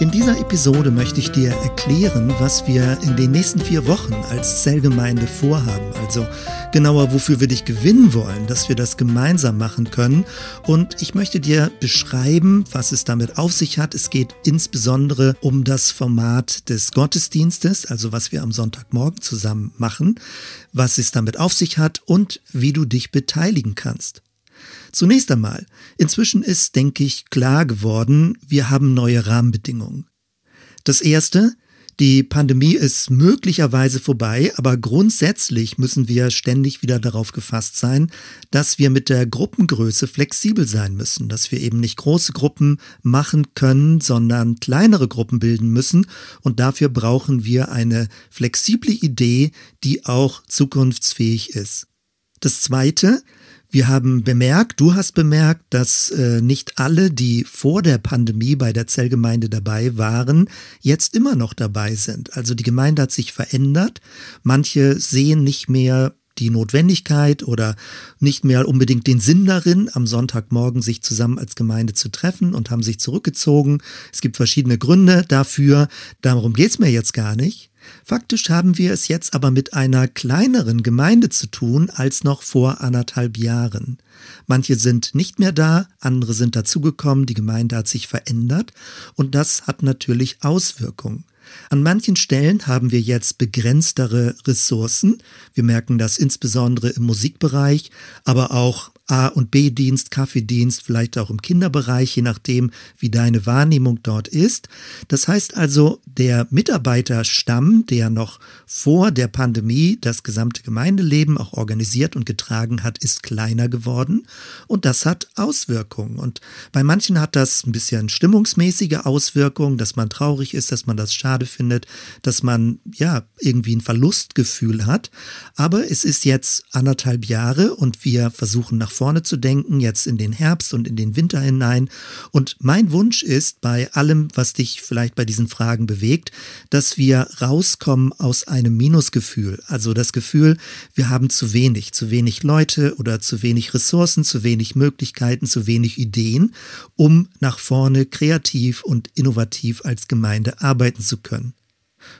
In dieser Episode möchte ich dir erklären, was wir in den nächsten vier Wochen als Zellgemeinde vorhaben. Also genauer, wofür wir dich gewinnen wollen, dass wir das gemeinsam machen können. Und ich möchte dir beschreiben, was es damit auf sich hat. Es geht insbesondere um das Format des Gottesdienstes, also was wir am Sonntagmorgen zusammen machen, was es damit auf sich hat und wie du dich beteiligen kannst. Zunächst einmal, inzwischen ist, denke ich, klar geworden, wir haben neue Rahmenbedingungen. Das erste, die Pandemie ist möglicherweise vorbei, aber grundsätzlich müssen wir ständig wieder darauf gefasst sein, dass wir mit der Gruppengröße flexibel sein müssen, dass wir eben nicht große Gruppen machen können, sondern kleinere Gruppen bilden müssen und dafür brauchen wir eine flexible Idee, die auch zukunftsfähig ist. Das Zweite, wir haben bemerkt, du hast bemerkt, dass äh, nicht alle, die vor der Pandemie bei der Zellgemeinde dabei waren, jetzt immer noch dabei sind. Also die Gemeinde hat sich verändert. Manche sehen nicht mehr die Notwendigkeit oder nicht mehr unbedingt den Sinn darin, am Sonntagmorgen sich zusammen als Gemeinde zu treffen und haben sich zurückgezogen. Es gibt verschiedene Gründe dafür. Darum geht's mir jetzt gar nicht. Faktisch haben wir es jetzt aber mit einer kleineren Gemeinde zu tun als noch vor anderthalb Jahren. Manche sind nicht mehr da, andere sind dazugekommen, die Gemeinde hat sich verändert und das hat natürlich Auswirkungen. An manchen Stellen haben wir jetzt begrenztere Ressourcen. Wir merken das insbesondere im Musikbereich, aber auch A- und B-Dienst, Kaffeedienst, vielleicht auch im Kinderbereich, je nachdem, wie deine Wahrnehmung dort ist. Das heißt also, der Mitarbeiterstamm, der noch vor der Pandemie das gesamte Gemeindeleben auch organisiert und getragen hat, ist kleiner geworden und das hat Auswirkungen. Und bei manchen hat das ein bisschen stimmungsmäßige Auswirkungen, dass man traurig ist, dass man das schade findet, dass man ja irgendwie ein Verlustgefühl hat. Aber es ist jetzt anderthalb Jahre und wir versuchen nach vorne zu denken, jetzt in den Herbst und in den Winter hinein. Und mein Wunsch ist bei allem, was dich vielleicht bei diesen Fragen bewegt, dass wir rauskommen aus einem Minusgefühl. Also das Gefühl, wir haben zu wenig, zu wenig Leute oder zu wenig Ressourcen, zu wenig Möglichkeiten, zu wenig Ideen, um nach vorne kreativ und innovativ als Gemeinde arbeiten zu können.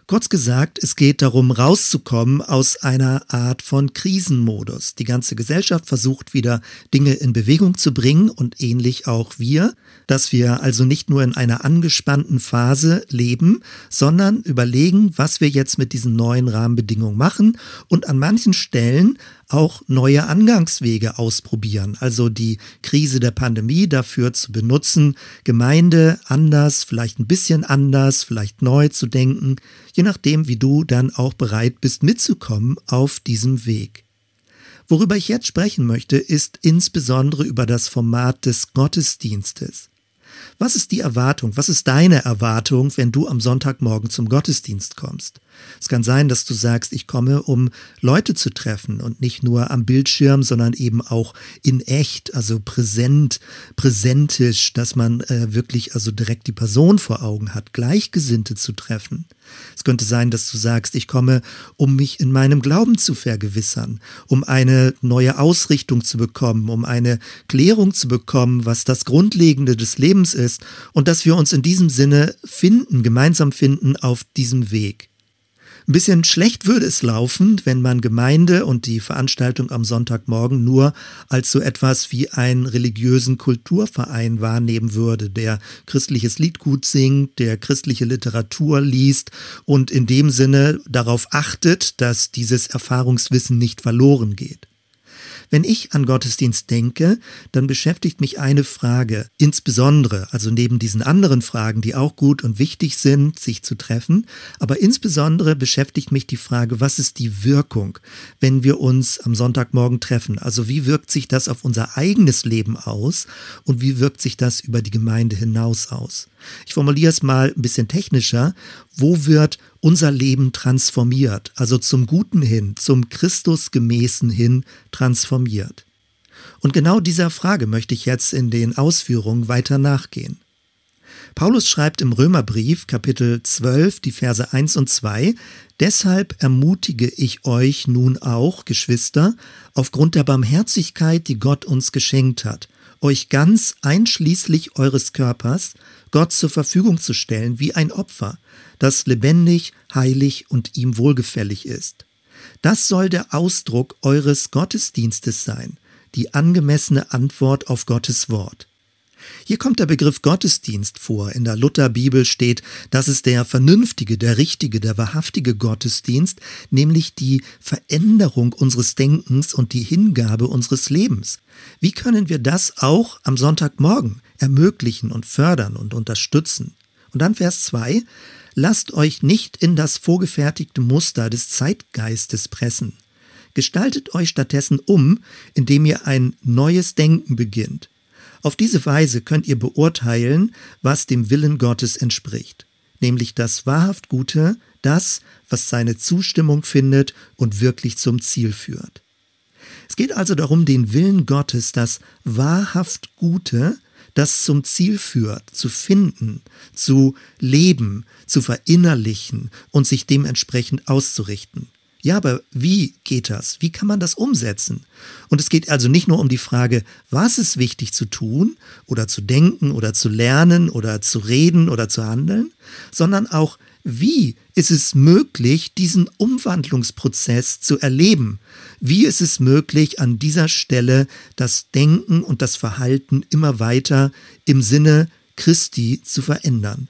Kurz gesagt, es geht darum, rauszukommen aus einer Art von Krisenmodus. Die ganze Gesellschaft versucht wieder Dinge in Bewegung zu bringen und ähnlich auch wir, dass wir also nicht nur in einer angespannten Phase leben, sondern überlegen, was wir jetzt mit diesen neuen Rahmenbedingungen machen und an manchen Stellen auch neue Angangswege ausprobieren. Also die Krise der Pandemie dafür zu benutzen, Gemeinde anders, vielleicht ein bisschen anders, vielleicht neu zu denken, je nachdem, wie du dann auch bereit bist mitzukommen auf diesem Weg. Worüber ich jetzt sprechen möchte, ist insbesondere über das Format des Gottesdienstes. Was ist die Erwartung? Was ist deine Erwartung, wenn du am Sonntagmorgen zum Gottesdienst kommst? Es kann sein, dass du sagst, ich komme, um Leute zu treffen und nicht nur am Bildschirm, sondern eben auch in echt, also präsent, präsentisch, dass man äh, wirklich also direkt die Person vor Augen hat, Gleichgesinnte zu treffen. Es könnte sein, dass du sagst, ich komme, um mich in meinem Glauben zu vergewissern, um eine neue Ausrichtung zu bekommen, um eine Klärung zu bekommen, was das Grundlegende des Lebens ist und dass wir uns in diesem Sinne finden, gemeinsam finden auf diesem Weg. Ein bisschen schlecht würde es laufen, wenn man Gemeinde und die Veranstaltung am Sonntagmorgen nur als so etwas wie einen religiösen Kulturverein wahrnehmen würde, der christliches Liedgut singt, der christliche Literatur liest und in dem Sinne darauf achtet, dass dieses Erfahrungswissen nicht verloren geht. Wenn ich an Gottesdienst denke, dann beschäftigt mich eine Frage, insbesondere, also neben diesen anderen Fragen, die auch gut und wichtig sind, sich zu treffen, aber insbesondere beschäftigt mich die Frage, was ist die Wirkung, wenn wir uns am Sonntagmorgen treffen? Also wie wirkt sich das auf unser eigenes Leben aus und wie wirkt sich das über die Gemeinde hinaus aus? Ich formuliere es mal ein bisschen technischer. Wo wird unser Leben transformiert, also zum Guten hin, zum Christusgemäßen hin transformiert? Und genau dieser Frage möchte ich jetzt in den Ausführungen weiter nachgehen. Paulus schreibt im Römerbrief Kapitel 12 die Verse 1 und 2, Deshalb ermutige ich euch nun auch, Geschwister, aufgrund der Barmherzigkeit, die Gott uns geschenkt hat, euch ganz einschließlich eures Körpers Gott zur Verfügung zu stellen wie ein Opfer, das lebendig, heilig und ihm wohlgefällig ist. Das soll der Ausdruck eures Gottesdienstes sein, die angemessene Antwort auf Gottes Wort. Hier kommt der Begriff Gottesdienst vor. In der Lutherbibel steht, das ist der vernünftige, der richtige, der wahrhaftige Gottesdienst, nämlich die Veränderung unseres Denkens und die Hingabe unseres Lebens. Wie können wir das auch am Sonntagmorgen ermöglichen und fördern und unterstützen? Und dann Vers 2. Lasst euch nicht in das vorgefertigte Muster des Zeitgeistes pressen. Gestaltet euch stattdessen um, indem ihr ein neues Denken beginnt. Auf diese Weise könnt ihr beurteilen, was dem Willen Gottes entspricht, nämlich das wahrhaft Gute, das, was seine Zustimmung findet und wirklich zum Ziel führt. Es geht also darum, den Willen Gottes, das wahrhaft Gute, das zum Ziel führt, zu finden, zu leben, zu verinnerlichen und sich dementsprechend auszurichten. Ja, aber wie geht das? Wie kann man das umsetzen? Und es geht also nicht nur um die Frage, was ist wichtig zu tun oder zu denken oder zu lernen oder zu reden oder zu handeln, sondern auch, wie ist es möglich, diesen Umwandlungsprozess zu erleben? Wie ist es möglich, an dieser Stelle das Denken und das Verhalten immer weiter im Sinne Christi zu verändern?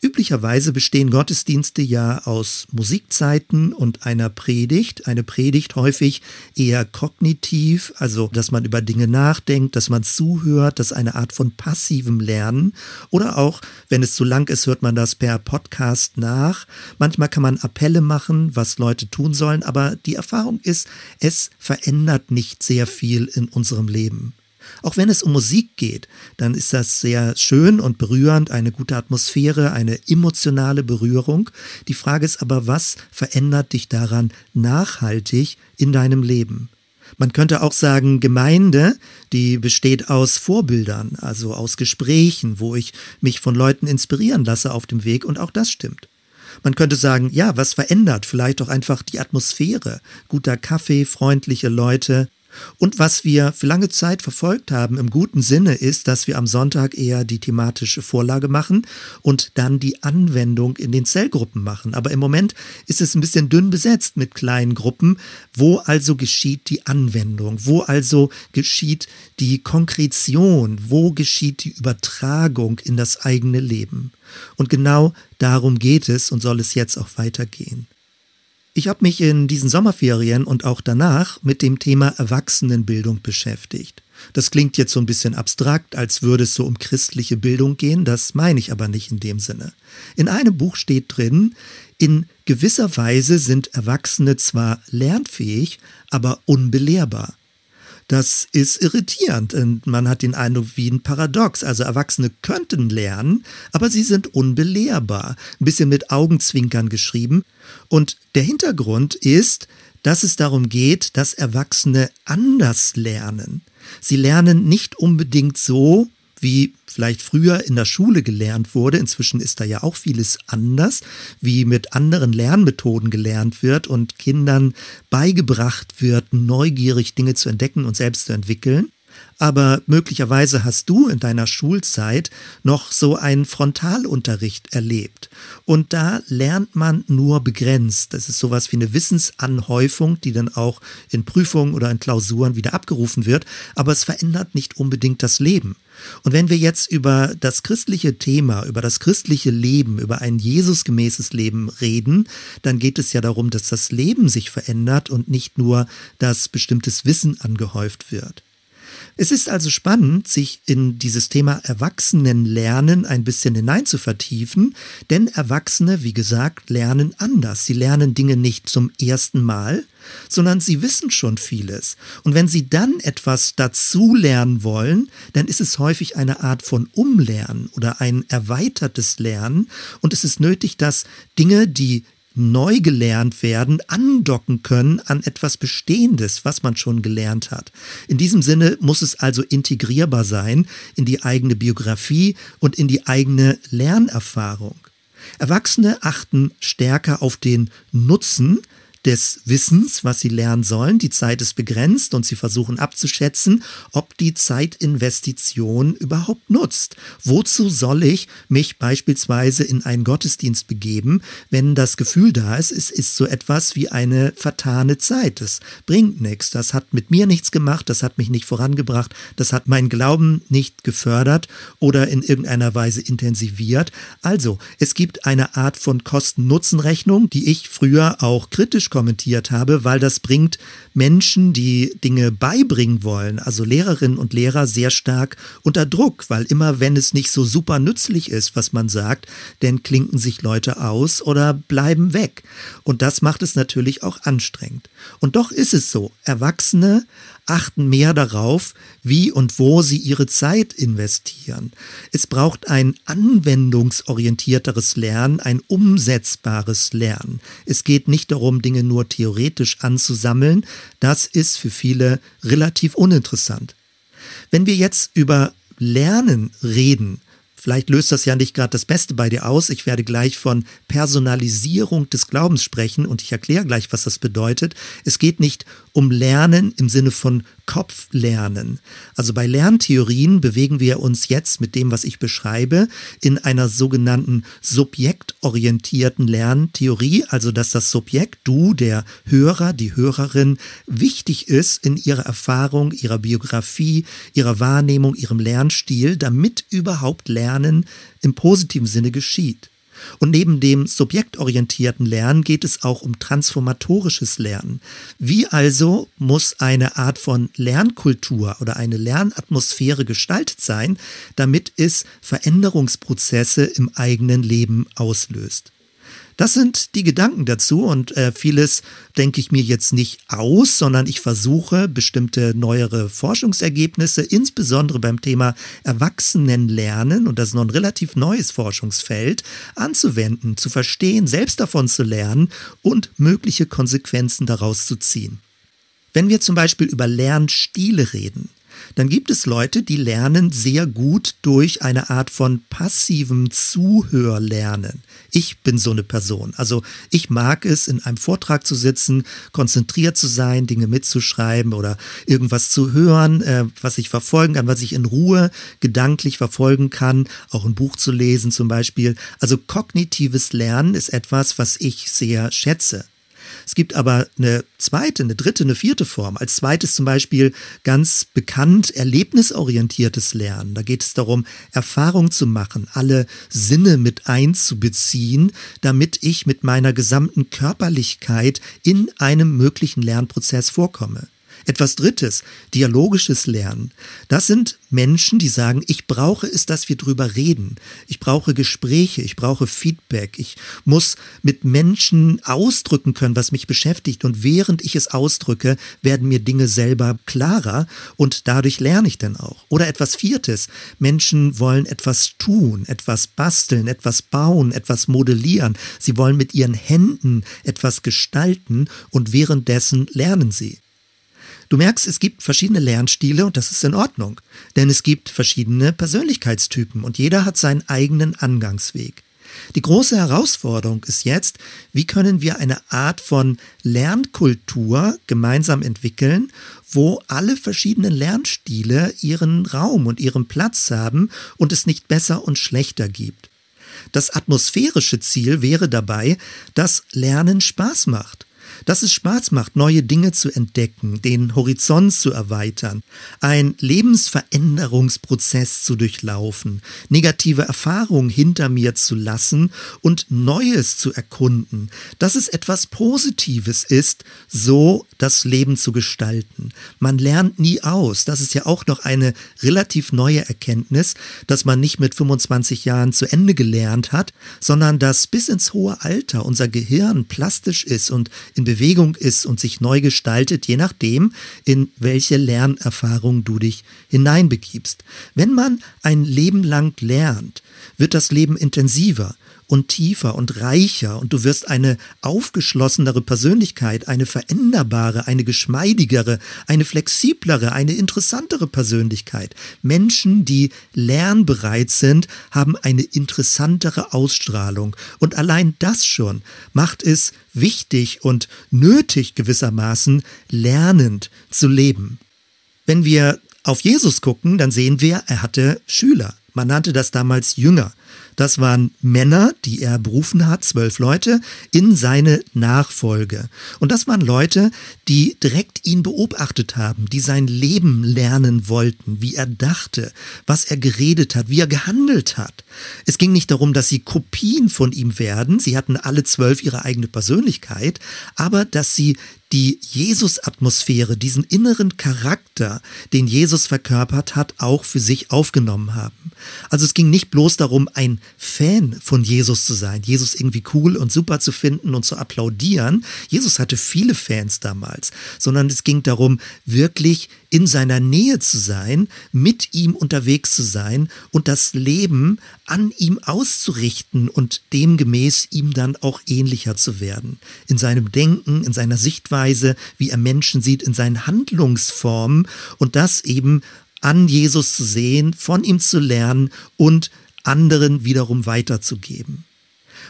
Üblicherweise bestehen Gottesdienste ja aus Musikzeiten und einer Predigt. Eine Predigt häufig eher kognitiv, also dass man über Dinge nachdenkt, dass man zuhört, das ist eine Art von passivem Lernen. Oder auch, wenn es zu lang ist, hört man das per Podcast nach. Manchmal kann man Appelle machen, was Leute tun sollen, aber die Erfahrung ist, es verändert nicht sehr viel in unserem Leben. Auch wenn es um Musik geht, dann ist das sehr schön und berührend, eine gute Atmosphäre, eine emotionale Berührung. Die Frage ist aber, was verändert dich daran nachhaltig in deinem Leben? Man könnte auch sagen, Gemeinde, die besteht aus Vorbildern, also aus Gesprächen, wo ich mich von Leuten inspirieren lasse auf dem Weg und auch das stimmt. Man könnte sagen, ja, was verändert? Vielleicht auch einfach die Atmosphäre. Guter Kaffee, freundliche Leute, und was wir für lange Zeit verfolgt haben im guten Sinne ist, dass wir am Sonntag eher die thematische Vorlage machen und dann die Anwendung in den Zellgruppen machen. Aber im Moment ist es ein bisschen dünn besetzt mit kleinen Gruppen. Wo also geschieht die Anwendung? Wo also geschieht die Konkretion? Wo geschieht die Übertragung in das eigene Leben? Und genau darum geht es und soll es jetzt auch weitergehen. Ich habe mich in diesen Sommerferien und auch danach mit dem Thema Erwachsenenbildung beschäftigt. Das klingt jetzt so ein bisschen abstrakt, als würde es so um christliche Bildung gehen, das meine ich aber nicht in dem Sinne. In einem Buch steht drin, in gewisser Weise sind Erwachsene zwar lernfähig, aber unbelehrbar. Das ist irritierend und man hat den Eindruck wie ein Paradox. Also Erwachsene könnten lernen, aber sie sind unbelehrbar. Ein bisschen mit Augenzwinkern geschrieben. Und der Hintergrund ist, dass es darum geht, dass Erwachsene anders lernen. Sie lernen nicht unbedingt so, wie vielleicht früher in der Schule gelernt wurde. Inzwischen ist da ja auch vieles anders, wie mit anderen Lernmethoden gelernt wird und Kindern beigebracht wird, neugierig Dinge zu entdecken und selbst zu entwickeln aber möglicherweise hast du in deiner Schulzeit noch so einen Frontalunterricht erlebt. Und da lernt man nur begrenzt. Das ist sowas wie eine Wissensanhäufung, die dann auch in Prüfungen oder in Klausuren wieder abgerufen wird, aber es verändert nicht unbedingt das Leben. Und wenn wir jetzt über das christliche Thema, über das christliche Leben, über ein Jesusgemäßes Leben reden, dann geht es ja darum, dass das Leben sich verändert und nicht nur, dass bestimmtes Wissen angehäuft wird. Es ist also spannend, sich in dieses Thema Erwachsenenlernen ein bisschen hinein zu vertiefen, denn Erwachsene, wie gesagt, lernen anders. Sie lernen Dinge nicht zum ersten Mal, sondern sie wissen schon vieles. Und wenn sie dann etwas dazu lernen wollen, dann ist es häufig eine Art von Umlernen oder ein erweitertes Lernen. Und es ist nötig, dass Dinge, die neu gelernt werden, andocken können an etwas Bestehendes, was man schon gelernt hat. In diesem Sinne muss es also integrierbar sein in die eigene Biografie und in die eigene Lernerfahrung. Erwachsene achten stärker auf den Nutzen des Wissens, was sie lernen sollen. Die Zeit ist begrenzt und sie versuchen abzuschätzen, ob die Zeitinvestition überhaupt nutzt. Wozu soll ich mich beispielsweise in einen Gottesdienst begeben, wenn das Gefühl da ist, es ist so etwas wie eine vertane Zeit. Das bringt nichts. Das hat mit mir nichts gemacht, das hat mich nicht vorangebracht, das hat meinen Glauben nicht gefördert oder in irgendeiner Weise intensiviert. Also, es gibt eine Art von Kosten-Nutzen-Rechnung, die ich früher auch kritisch kommentiert habe, weil das bringt Menschen, die Dinge beibringen wollen, also Lehrerinnen und Lehrer, sehr stark unter Druck, weil immer wenn es nicht so super nützlich ist, was man sagt, dann klinken sich Leute aus oder bleiben weg. Und das macht es natürlich auch anstrengend. Und doch ist es so, Erwachsene achten mehr darauf, wie und wo sie ihre Zeit investieren. Es braucht ein anwendungsorientierteres Lernen, ein umsetzbares Lernen. Es geht nicht darum, Dinge nur theoretisch anzusammeln. Das ist für viele relativ uninteressant. Wenn wir jetzt über Lernen reden, Vielleicht löst das ja nicht gerade das Beste bei dir aus. Ich werde gleich von Personalisierung des Glaubens sprechen und ich erkläre gleich, was das bedeutet. Es geht nicht um Lernen im Sinne von Kopflernen. Also bei Lerntheorien bewegen wir uns jetzt mit dem, was ich beschreibe, in einer sogenannten subjektorientierten Lerntheorie, also dass das Subjekt, du, der Hörer, die Hörerin, wichtig ist in ihrer Erfahrung, ihrer Biografie, ihrer Wahrnehmung, ihrem Lernstil, damit überhaupt Lernen im positiven Sinne geschieht. Und neben dem subjektorientierten Lernen geht es auch um transformatorisches Lernen. Wie also muss eine Art von Lernkultur oder eine Lernatmosphäre gestaltet sein, damit es Veränderungsprozesse im eigenen Leben auslöst? Das sind die Gedanken dazu und äh, vieles denke ich mir jetzt nicht aus, sondern ich versuche bestimmte neuere Forschungsergebnisse, insbesondere beim Thema Erwachsenenlernen, und das ist noch ein relativ neues Forschungsfeld, anzuwenden, zu verstehen, selbst davon zu lernen und mögliche Konsequenzen daraus zu ziehen. Wenn wir zum Beispiel über Lernstile reden, dann gibt es Leute, die lernen sehr gut durch eine Art von passivem Zuhörlernen. Ich bin so eine Person. Also ich mag es, in einem Vortrag zu sitzen, konzentriert zu sein, Dinge mitzuschreiben oder irgendwas zu hören, äh, was ich verfolgen kann, was ich in Ruhe gedanklich verfolgen kann, auch ein Buch zu lesen zum Beispiel. Also kognitives Lernen ist etwas, was ich sehr schätze. Es gibt aber eine zweite, eine dritte, eine vierte Form. Als zweites zum Beispiel ganz bekannt erlebnisorientiertes Lernen. Da geht es darum, Erfahrung zu machen, alle Sinne mit einzubeziehen, damit ich mit meiner gesamten Körperlichkeit in einem möglichen Lernprozess vorkomme. Etwas Drittes, dialogisches Lernen. Das sind Menschen, die sagen, ich brauche es, dass wir drüber reden. Ich brauche Gespräche, ich brauche Feedback. Ich muss mit Menschen ausdrücken können, was mich beschäftigt. Und während ich es ausdrücke, werden mir Dinge selber klarer und dadurch lerne ich dann auch. Oder etwas Viertes, Menschen wollen etwas tun, etwas basteln, etwas bauen, etwas modellieren. Sie wollen mit ihren Händen etwas gestalten und währenddessen lernen sie. Du merkst, es gibt verschiedene Lernstile und das ist in Ordnung, denn es gibt verschiedene Persönlichkeitstypen und jeder hat seinen eigenen Angangsweg. Die große Herausforderung ist jetzt, wie können wir eine Art von Lernkultur gemeinsam entwickeln, wo alle verschiedenen Lernstile ihren Raum und ihren Platz haben und es nicht besser und schlechter gibt. Das atmosphärische Ziel wäre dabei, dass Lernen Spaß macht dass es Spaß macht, neue Dinge zu entdecken, den Horizont zu erweitern, ein Lebensveränderungsprozess zu durchlaufen, negative Erfahrungen hinter mir zu lassen und Neues zu erkunden, dass es etwas Positives ist, so das Leben zu gestalten. Man lernt nie aus. Das ist ja auch noch eine relativ neue Erkenntnis, dass man nicht mit 25 Jahren zu Ende gelernt hat, sondern dass bis ins hohe Alter unser Gehirn plastisch ist und in Bewegung ist und sich neu gestaltet, je nachdem, in welche Lernerfahrung du dich hineinbegibst. Wenn man ein Leben lang lernt, wird das Leben intensiver und tiefer und reicher und du wirst eine aufgeschlossenere Persönlichkeit, eine veränderbare, eine geschmeidigere, eine flexiblere, eine interessantere Persönlichkeit. Menschen, die lernbereit sind, haben eine interessantere Ausstrahlung und allein das schon macht es wichtig und nötig gewissermaßen lernend zu leben. Wenn wir auf Jesus gucken, dann sehen wir, er hatte Schüler. Man nannte das damals Jünger. Das waren Männer, die er berufen hat, zwölf Leute, in seine Nachfolge. Und das waren Leute, die direkt ihn beobachtet haben, die sein Leben lernen wollten, wie er dachte, was er geredet hat, wie er gehandelt hat. Es ging nicht darum, dass sie Kopien von ihm werden, sie hatten alle zwölf ihre eigene Persönlichkeit, aber dass sie die Jesus-Atmosphäre, diesen inneren Charakter, den Jesus verkörpert hat, auch für sich aufgenommen haben. Also es ging nicht bloß darum, ein Fan von Jesus zu sein, Jesus irgendwie cool und super zu finden und zu applaudieren. Jesus hatte viele Fans damals, sondern es ging darum, wirklich in seiner Nähe zu sein, mit ihm unterwegs zu sein und das Leben an ihm auszurichten und demgemäß ihm dann auch ähnlicher zu werden. In seinem Denken, in seiner Sichtweise, wie er Menschen sieht, in seinen Handlungsformen und das eben an Jesus zu sehen, von ihm zu lernen und anderen wiederum weiterzugeben.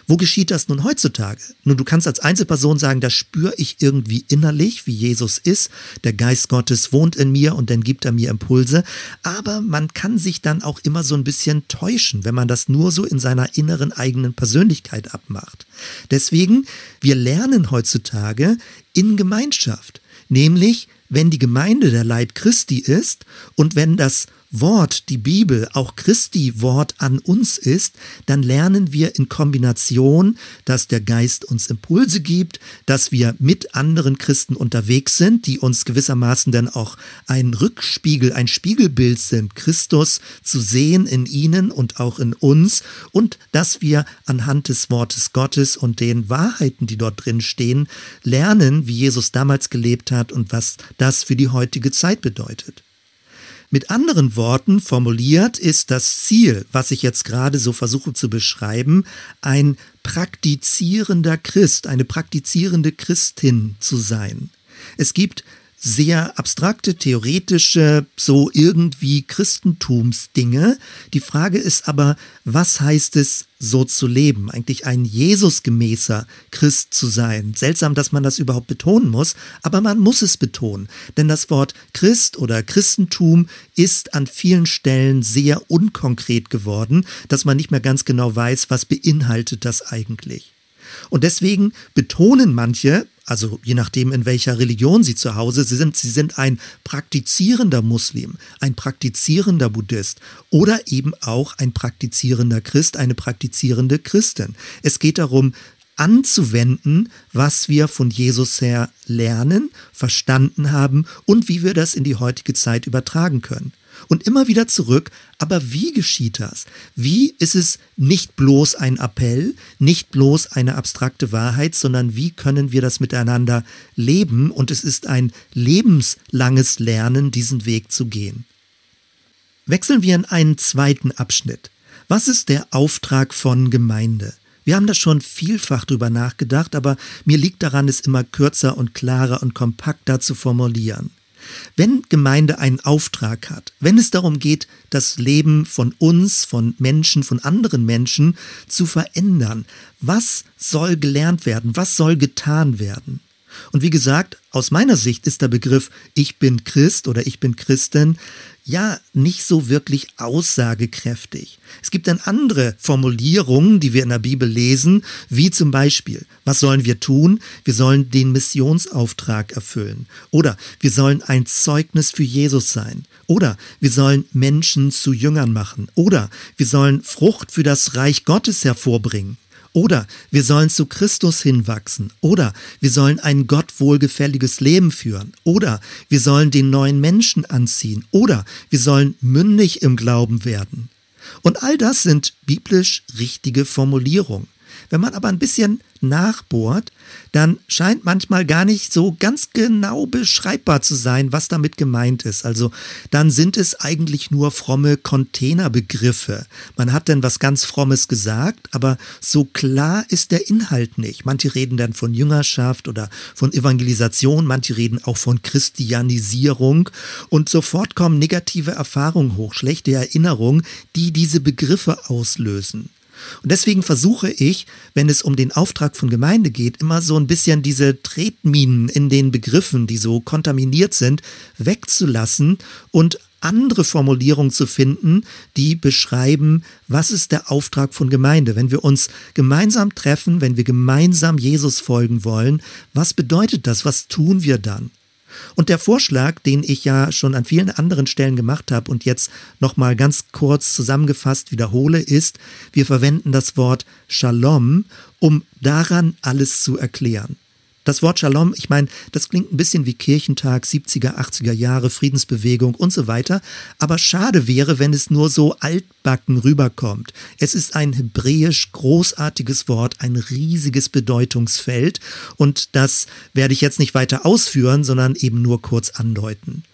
Wo geschieht das nun heutzutage? Nun, du kannst als Einzelperson sagen, das spüre ich irgendwie innerlich, wie Jesus ist. Der Geist Gottes wohnt in mir und dann gibt er mir Impulse. Aber man kann sich dann auch immer so ein bisschen täuschen, wenn man das nur so in seiner inneren eigenen Persönlichkeit abmacht. Deswegen, wir lernen heutzutage in Gemeinschaft. Nämlich, wenn die Gemeinde der Leib Christi ist und wenn das Wort, die Bibel, auch Christi Wort an uns ist, dann lernen wir in Kombination, dass der Geist uns Impulse gibt, dass wir mit anderen Christen unterwegs sind, die uns gewissermaßen dann auch ein Rückspiegel, ein Spiegelbild sind, Christus zu sehen in ihnen und auch in uns und dass wir anhand des Wortes Gottes und den Wahrheiten, die dort drin stehen, lernen, wie Jesus damals gelebt hat und was das für die heutige Zeit bedeutet. Mit anderen Worten formuliert ist das Ziel, was ich jetzt gerade so versuche zu beschreiben, ein praktizierender Christ, eine praktizierende Christin zu sein. Es gibt sehr abstrakte, theoretische, so irgendwie Christentumsdinge. Die Frage ist aber, was heißt es, so zu leben? Eigentlich ein Jesusgemäßer Christ zu sein. Seltsam, dass man das überhaupt betonen muss, aber man muss es betonen. Denn das Wort Christ oder Christentum ist an vielen Stellen sehr unkonkret geworden, dass man nicht mehr ganz genau weiß, was beinhaltet das eigentlich. Und deswegen betonen manche, also je nachdem, in welcher Religion sie zu Hause sind, sie sind ein praktizierender Muslim, ein praktizierender Buddhist oder eben auch ein praktizierender Christ, eine praktizierende Christin. Es geht darum, anzuwenden, was wir von Jesus her lernen, verstanden haben und wie wir das in die heutige Zeit übertragen können und immer wieder zurück. Aber wie geschieht das? Wie ist es nicht bloß ein Appell, nicht bloß eine abstrakte Wahrheit, sondern wie können wir das miteinander leben? Und es ist ein lebenslanges Lernen, diesen Weg zu gehen. Wechseln wir in einen zweiten Abschnitt. Was ist der Auftrag von Gemeinde? Wir haben da schon vielfach drüber nachgedacht, aber mir liegt daran, es immer kürzer und klarer und kompakter zu formulieren. Wenn Gemeinde einen Auftrag hat, wenn es darum geht, das Leben von uns, von Menschen, von anderen Menschen zu verändern, was soll gelernt werden, was soll getan werden? Und wie gesagt, aus meiner Sicht ist der Begriff Ich bin Christ oder Ich bin Christin ja nicht so wirklich aussagekräftig. Es gibt dann andere Formulierungen, die wir in der Bibel lesen, wie zum Beispiel, was sollen wir tun? Wir sollen den Missionsauftrag erfüllen. Oder wir sollen ein Zeugnis für Jesus sein. Oder wir sollen Menschen zu Jüngern machen. Oder wir sollen Frucht für das Reich Gottes hervorbringen. Oder wir sollen zu Christus hinwachsen. Oder wir sollen ein Gott wohlgefälliges Leben führen. Oder wir sollen den neuen Menschen anziehen. Oder wir sollen mündig im Glauben werden. Und all das sind biblisch richtige Formulierungen. Wenn man aber ein bisschen nachbohrt, dann scheint manchmal gar nicht so ganz genau beschreibbar zu sein, was damit gemeint ist. Also dann sind es eigentlich nur fromme Containerbegriffe. Man hat dann was ganz Frommes gesagt, aber so klar ist der Inhalt nicht. Manche reden dann von Jüngerschaft oder von Evangelisation, manche reden auch von Christianisierung und sofort kommen negative Erfahrungen hoch, schlechte Erinnerungen, die diese Begriffe auslösen. Und deswegen versuche ich, wenn es um den Auftrag von Gemeinde geht, immer so ein bisschen diese Tretminen in den Begriffen, die so kontaminiert sind, wegzulassen und andere Formulierungen zu finden, die beschreiben, was ist der Auftrag von Gemeinde. Wenn wir uns gemeinsam treffen, wenn wir gemeinsam Jesus folgen wollen, was bedeutet das? Was tun wir dann? Und der Vorschlag, den ich ja schon an vielen anderen Stellen gemacht habe und jetzt nochmal ganz kurz zusammengefasst wiederhole, ist, wir verwenden das Wort Shalom, um daran alles zu erklären. Das Wort Shalom, ich meine, das klingt ein bisschen wie Kirchentag, 70er, 80er Jahre, Friedensbewegung und so weiter. Aber schade wäre, wenn es nur so altbacken rüberkommt. Es ist ein hebräisch großartiges Wort, ein riesiges Bedeutungsfeld. Und das werde ich jetzt nicht weiter ausführen, sondern eben nur kurz andeuten.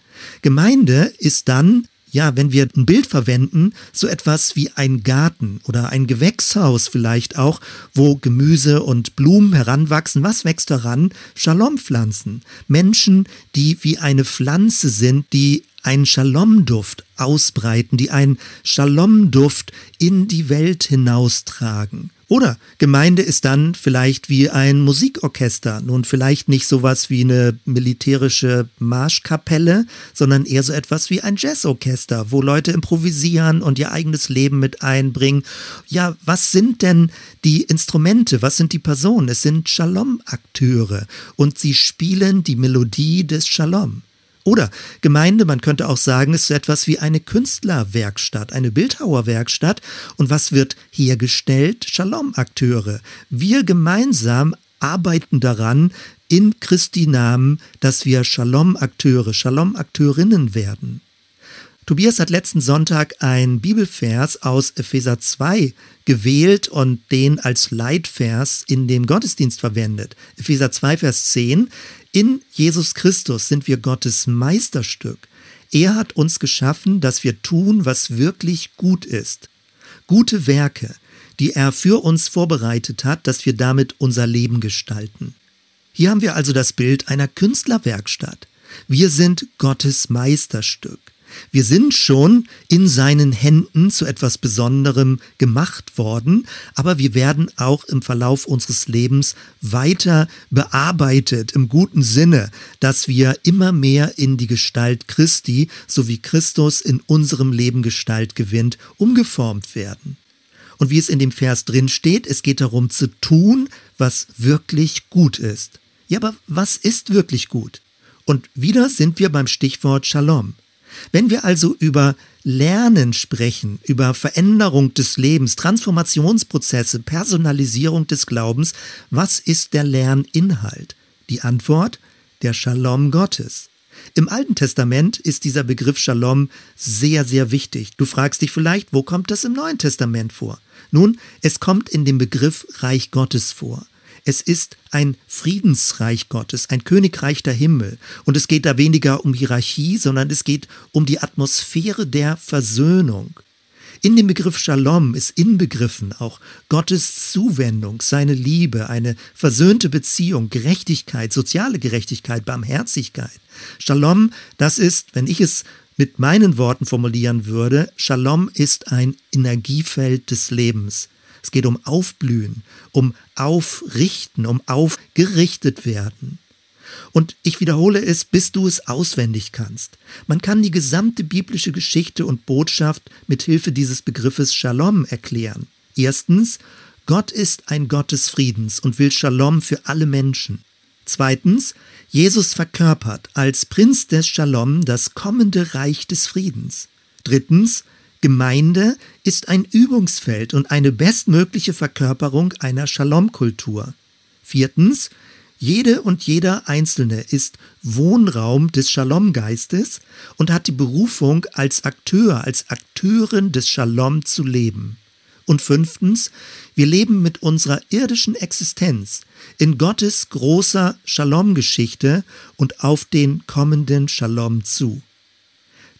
Gemeinde ist dann ja, wenn wir ein Bild verwenden, so etwas wie ein Garten oder ein Gewächshaus vielleicht auch, wo Gemüse und Blumen heranwachsen. Was wächst daran? Schalompflanzen. Menschen, die wie eine Pflanze sind, die einen Schalomduft ausbreiten, die einen Schalomduft in die Welt hinaustragen. Oder Gemeinde ist dann vielleicht wie ein Musikorchester. Nun vielleicht nicht sowas wie eine militärische Marschkapelle, sondern eher so etwas wie ein Jazzorchester, wo Leute improvisieren und ihr eigenes Leben mit einbringen. Ja, was sind denn die Instrumente? Was sind die Personen? Es sind Shalom-Akteure und sie spielen die Melodie des Shalom. Oder Gemeinde, man könnte auch sagen, ist so etwas wie eine Künstlerwerkstatt, eine Bildhauerwerkstatt. Und was wird hergestellt? Shalom-Akteure. Wir gemeinsam arbeiten daran, in Christi Namen, dass wir Shalom-Akteure, Shalom-Akteurinnen werden. Tobias hat letzten Sonntag ein Bibelvers aus Epheser 2 gewählt und den als Leitvers in dem Gottesdienst verwendet. Epheser 2, Vers 10. In Jesus Christus sind wir Gottes Meisterstück. Er hat uns geschaffen, dass wir tun, was wirklich gut ist. Gute Werke, die er für uns vorbereitet hat, dass wir damit unser Leben gestalten. Hier haben wir also das Bild einer Künstlerwerkstatt. Wir sind Gottes Meisterstück. Wir sind schon in seinen Händen zu etwas Besonderem gemacht worden, aber wir werden auch im Verlauf unseres Lebens weiter bearbeitet im guten Sinne, dass wir immer mehr in die Gestalt Christi, so wie Christus in unserem Leben Gestalt gewinnt, umgeformt werden. Und wie es in dem Vers drin steht, es geht darum zu tun, was wirklich gut ist. Ja, aber was ist wirklich gut? Und wieder sind wir beim Stichwort Shalom. Wenn wir also über Lernen sprechen, über Veränderung des Lebens, Transformationsprozesse, Personalisierung des Glaubens, was ist der Lerninhalt? Die Antwort, der Shalom Gottes. Im Alten Testament ist dieser Begriff Shalom sehr, sehr wichtig. Du fragst dich vielleicht, wo kommt das im Neuen Testament vor? Nun, es kommt in dem Begriff Reich Gottes vor. Es ist ein Friedensreich Gottes, ein Königreich der Himmel. Und es geht da weniger um Hierarchie, sondern es geht um die Atmosphäre der Versöhnung. In dem Begriff Shalom ist inbegriffen auch Gottes Zuwendung, seine Liebe, eine versöhnte Beziehung, Gerechtigkeit, soziale Gerechtigkeit, Barmherzigkeit. Shalom, das ist, wenn ich es mit meinen Worten formulieren würde, Shalom ist ein Energiefeld des Lebens. Es geht um Aufblühen, um Aufrichten, um aufgerichtet werden. Und ich wiederhole es, bis du es auswendig kannst. Man kann die gesamte biblische Geschichte und Botschaft mit Hilfe dieses Begriffes Shalom erklären. Erstens, Gott ist ein Gott des Friedens und will Shalom für alle Menschen. Zweitens, Jesus verkörpert als Prinz des Shalom das kommende Reich des Friedens. Drittens, Gemeinde ist ein Übungsfeld und eine bestmögliche Verkörperung einer Shalom-Kultur. Viertens, jede und jeder Einzelne ist Wohnraum des Shalom-Geistes und hat die Berufung, als Akteur, als Akteurin des Shalom zu leben. Und fünftens, wir leben mit unserer irdischen Existenz in Gottes großer Shalom-Geschichte und auf den kommenden Shalom zu.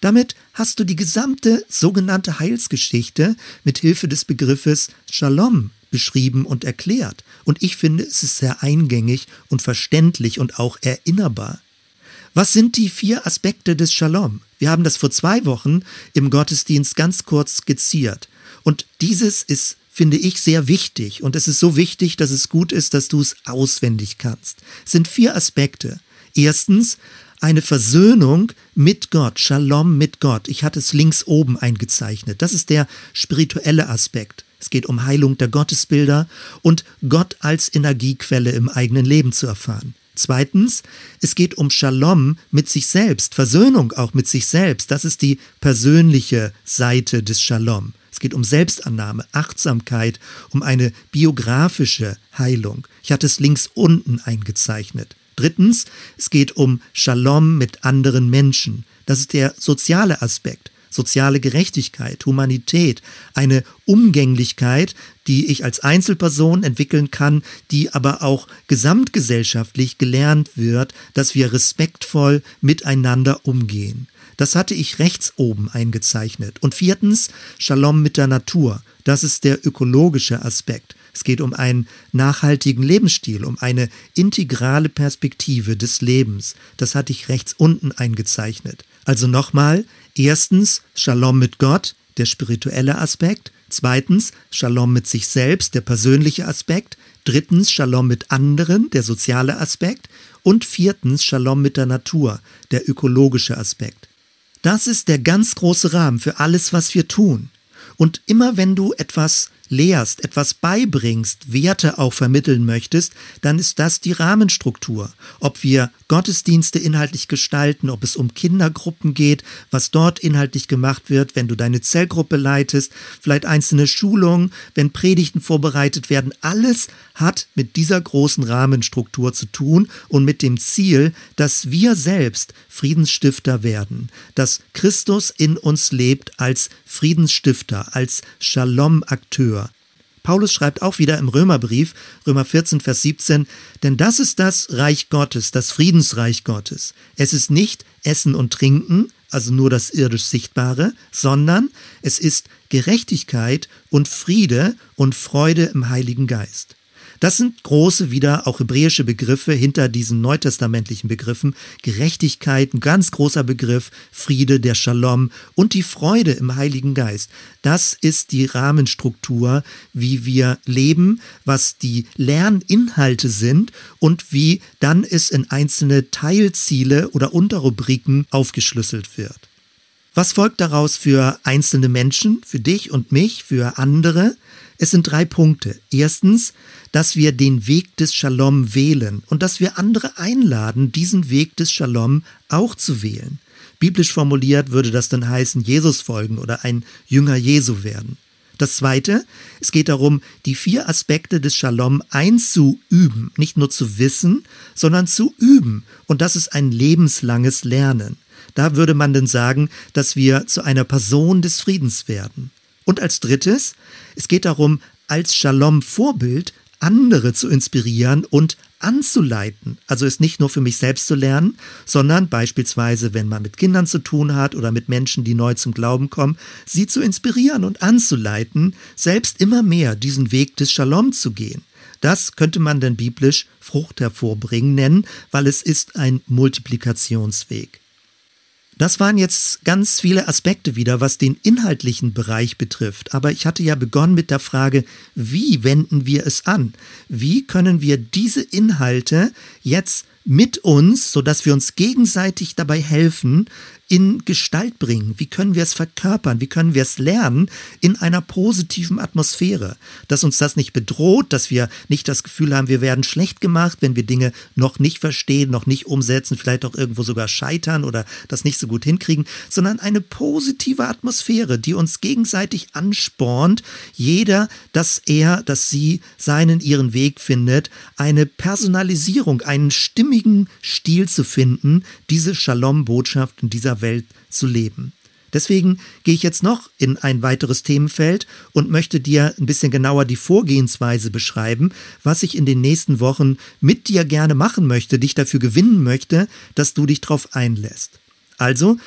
Damit hast du die gesamte sogenannte Heilsgeschichte mit Hilfe des Begriffes Shalom beschrieben und erklärt. Und ich finde, es ist sehr eingängig und verständlich und auch erinnerbar. Was sind die vier Aspekte des Shalom? Wir haben das vor zwei Wochen im Gottesdienst ganz kurz skizziert. Und dieses ist, finde ich, sehr wichtig. Und es ist so wichtig, dass es gut ist, dass du es auswendig kannst. Es sind vier Aspekte. Erstens, eine Versöhnung mit Gott, Shalom mit Gott. Ich hatte es links oben eingezeichnet. Das ist der spirituelle Aspekt. Es geht um Heilung der Gottesbilder und Gott als Energiequelle im eigenen Leben zu erfahren. Zweitens, es geht um Shalom mit sich selbst, Versöhnung auch mit sich selbst. Das ist die persönliche Seite des Shalom. Es geht um Selbstannahme, Achtsamkeit, um eine biografische Heilung. Ich hatte es links unten eingezeichnet. Drittens, es geht um Shalom mit anderen Menschen. Das ist der soziale Aspekt soziale Gerechtigkeit, Humanität, eine Umgänglichkeit, die ich als Einzelperson entwickeln kann, die aber auch gesamtgesellschaftlich gelernt wird, dass wir respektvoll miteinander umgehen. Das hatte ich rechts oben eingezeichnet. Und viertens, Shalom mit der Natur. Das ist der ökologische Aspekt. Es geht um einen nachhaltigen Lebensstil, um eine integrale Perspektive des Lebens. Das hatte ich rechts unten eingezeichnet. Also nochmal, erstens Shalom mit Gott, der spirituelle Aspekt. Zweitens Shalom mit sich selbst, der persönliche Aspekt. Drittens Shalom mit anderen, der soziale Aspekt. Und viertens Shalom mit der Natur, der ökologische Aspekt. Das ist der ganz große Rahmen für alles, was wir tun. Und immer wenn du etwas lehrst, etwas beibringst, Werte auch vermitteln möchtest, dann ist das die Rahmenstruktur. Ob wir Gottesdienste inhaltlich gestalten, ob es um Kindergruppen geht, was dort inhaltlich gemacht wird, wenn du deine Zellgruppe leitest, vielleicht einzelne Schulungen, wenn Predigten vorbereitet werden, alles hat mit dieser großen Rahmenstruktur zu tun und mit dem Ziel, dass wir selbst Friedensstifter werden, dass Christus in uns lebt als Friedensstifter, als Shalom-Akteur. Paulus schreibt auch wieder im Römerbrief, Römer 14, Vers 17, denn das ist das Reich Gottes, das Friedensreich Gottes. Es ist nicht Essen und Trinken, also nur das irdisch Sichtbare, sondern es ist Gerechtigkeit und Friede und Freude im Heiligen Geist. Das sind große, wieder auch hebräische Begriffe hinter diesen neutestamentlichen Begriffen. Gerechtigkeit, ein ganz großer Begriff, Friede, der Shalom und die Freude im Heiligen Geist. Das ist die Rahmenstruktur, wie wir leben, was die Lerninhalte sind und wie dann es in einzelne Teilziele oder Unterrubriken aufgeschlüsselt wird. Was folgt daraus für einzelne Menschen, für dich und mich, für andere? Es sind drei Punkte. Erstens, dass wir den Weg des Shalom wählen und dass wir andere einladen, diesen Weg des Shalom auch zu wählen. Biblisch formuliert würde das dann heißen, Jesus folgen oder ein Jünger Jesu werden. Das zweite, es geht darum, die vier Aspekte des Shalom einzuüben, nicht nur zu wissen, sondern zu üben. Und das ist ein lebenslanges Lernen. Da würde man dann sagen, dass wir zu einer Person des Friedens werden. Und als drittes, es geht darum, als Shalom-Vorbild andere zu inspirieren und anzuleiten. Also es nicht nur für mich selbst zu lernen, sondern beispielsweise, wenn man mit Kindern zu tun hat oder mit Menschen, die neu zum Glauben kommen, sie zu inspirieren und anzuleiten, selbst immer mehr diesen Weg des Shalom zu gehen. Das könnte man dann biblisch Frucht hervorbringen nennen, weil es ist ein Multiplikationsweg. Das waren jetzt ganz viele Aspekte wieder, was den inhaltlichen Bereich betrifft. Aber ich hatte ja begonnen mit der Frage, wie wenden wir es an? Wie können wir diese Inhalte jetzt mit uns, sodass wir uns gegenseitig dabei helfen, in Gestalt bringen? Wie können wir es verkörpern? Wie können wir es lernen in einer positiven Atmosphäre? Dass uns das nicht bedroht, dass wir nicht das Gefühl haben, wir werden schlecht gemacht, wenn wir Dinge noch nicht verstehen, noch nicht umsetzen, vielleicht auch irgendwo sogar scheitern oder das nicht so gut hinkriegen, sondern eine positive Atmosphäre, die uns gegenseitig anspornt, jeder, dass er, dass sie seinen, ihren Weg findet, eine Personalisierung, einen stimmigen Stil zu finden, diese Shalom-Botschaft in dieser Welt zu leben. Deswegen gehe ich jetzt noch in ein weiteres Themenfeld und möchte dir ein bisschen genauer die Vorgehensweise beschreiben, was ich in den nächsten Wochen mit dir gerne machen möchte, dich dafür gewinnen möchte, dass du dich darauf einlässt. Also,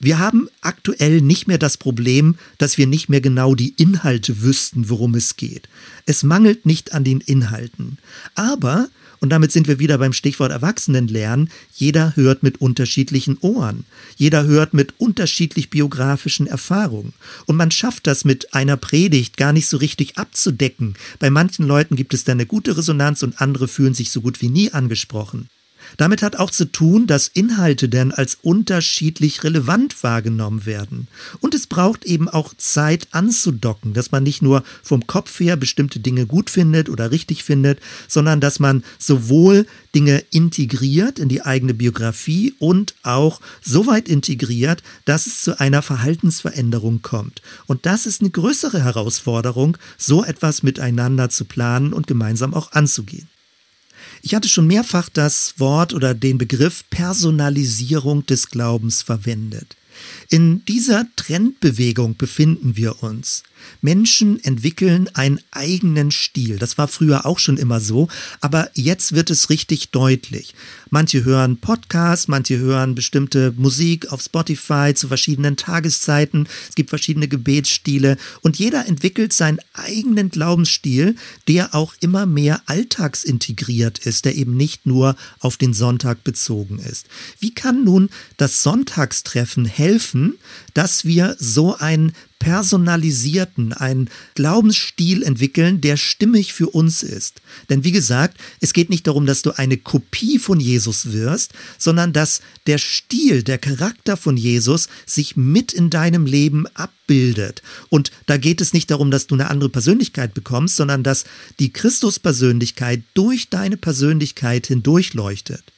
wir haben aktuell nicht mehr das Problem, dass wir nicht mehr genau die Inhalte wüssten, worum es geht. Es mangelt nicht an den Inhalten. Aber und damit sind wir wieder beim Stichwort Erwachsenenlernen. Jeder hört mit unterschiedlichen Ohren. Jeder hört mit unterschiedlich biografischen Erfahrungen. Und man schafft das mit einer Predigt gar nicht so richtig abzudecken. Bei manchen Leuten gibt es da eine gute Resonanz und andere fühlen sich so gut wie nie angesprochen. Damit hat auch zu tun, dass Inhalte denn als unterschiedlich relevant wahrgenommen werden. Und es braucht eben auch Zeit anzudocken, dass man nicht nur vom Kopf her bestimmte Dinge gut findet oder richtig findet, sondern dass man sowohl Dinge integriert in die eigene Biografie und auch so weit integriert, dass es zu einer Verhaltensveränderung kommt. Und das ist eine größere Herausforderung, so etwas miteinander zu planen und gemeinsam auch anzugehen. Ich hatte schon mehrfach das Wort oder den Begriff Personalisierung des Glaubens verwendet. In dieser Trendbewegung befinden wir uns. Menschen entwickeln einen eigenen Stil. Das war früher auch schon immer so, aber jetzt wird es richtig deutlich. Manche hören Podcasts, manche hören bestimmte Musik auf Spotify zu verschiedenen Tageszeiten. Es gibt verschiedene Gebetsstile und jeder entwickelt seinen eigenen Glaubensstil, der auch immer mehr alltagsintegriert ist, der eben nicht nur auf den Sonntag bezogen ist. Wie kann nun das Sonntagstreffen helfen, dass wir so ein personalisierten, einen Glaubensstil entwickeln, der stimmig für uns ist. Denn wie gesagt, es geht nicht darum, dass du eine Kopie von Jesus wirst, sondern dass der Stil, der Charakter von Jesus sich mit in deinem Leben abbildet. Und da geht es nicht darum, dass du eine andere Persönlichkeit bekommst, sondern dass die Christuspersönlichkeit durch deine Persönlichkeit hindurchleuchtet.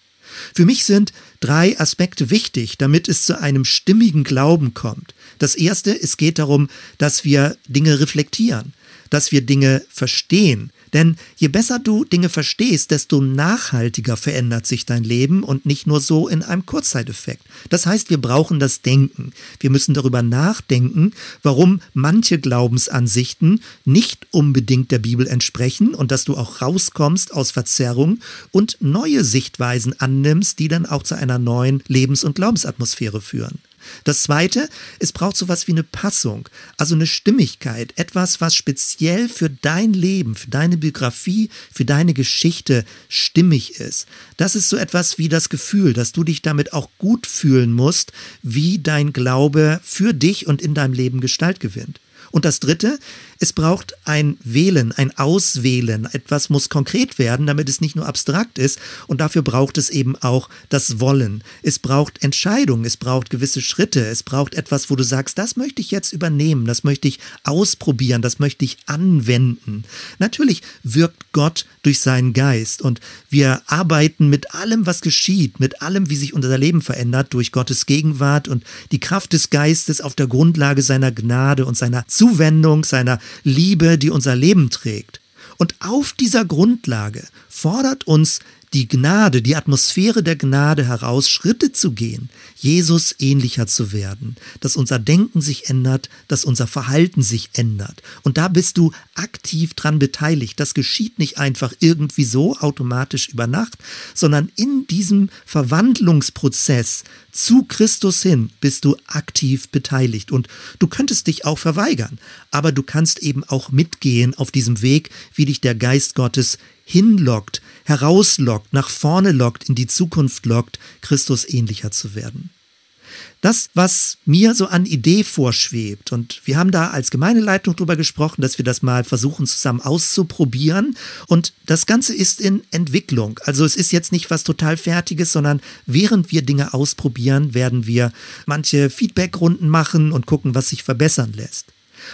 Für mich sind drei Aspekte wichtig, damit es zu einem stimmigen Glauben kommt. Das erste, es geht darum, dass wir Dinge reflektieren, dass wir Dinge verstehen, denn je besser du Dinge verstehst, desto nachhaltiger verändert sich dein Leben und nicht nur so in einem Kurzzeiteffekt. Das heißt, wir brauchen das Denken. Wir müssen darüber nachdenken, warum manche Glaubensansichten nicht unbedingt der Bibel entsprechen und dass du auch rauskommst aus Verzerrung und neue Sichtweisen annimmst, die dann auch zu einer neuen Lebens- und Glaubensatmosphäre führen. Das zweite, es braucht sowas wie eine Passung, also eine Stimmigkeit, etwas, was speziell für dein Leben, für deine Biografie, für deine Geschichte stimmig ist. Das ist so etwas wie das Gefühl, dass du dich damit auch gut fühlen musst, wie dein Glaube für dich und in deinem Leben Gestalt gewinnt. Und das Dritte, es braucht ein Wählen, ein Auswählen. Etwas muss konkret werden, damit es nicht nur abstrakt ist. Und dafür braucht es eben auch das Wollen. Es braucht Entscheidungen, es braucht gewisse Schritte, es braucht etwas, wo du sagst, das möchte ich jetzt übernehmen, das möchte ich ausprobieren, das möchte ich anwenden. Natürlich wirkt Gott durch seinen Geist und wir arbeiten mit allem, was geschieht, mit allem, wie sich unser Leben verändert, durch Gottes Gegenwart und die Kraft des Geistes auf der Grundlage seiner Gnade und seiner Zuwendung, seiner Liebe, die unser Leben trägt. Und auf dieser Grundlage fordert uns die Gnade, die Atmosphäre der Gnade heraus, Schritte zu gehen, Jesus ähnlicher zu werden, dass unser Denken sich ändert, dass unser Verhalten sich ändert. Und da bist du aktiv dran beteiligt. Das geschieht nicht einfach irgendwie so automatisch über Nacht, sondern in diesem Verwandlungsprozess zu Christus hin bist du aktiv beteiligt. Und du könntest dich auch verweigern, aber du kannst eben auch mitgehen auf diesem Weg, wie dich der Geist Gottes hinlockt, herauslockt, nach vorne lockt, in die Zukunft lockt, Christus ähnlicher zu werden. Das, was mir so an Idee vorschwebt, und wir haben da als Gemeindeleitung drüber gesprochen, dass wir das mal versuchen zusammen auszuprobieren. Und das Ganze ist in Entwicklung. Also es ist jetzt nicht was total Fertiges, sondern während wir Dinge ausprobieren, werden wir manche Feedbackrunden machen und gucken, was sich verbessern lässt.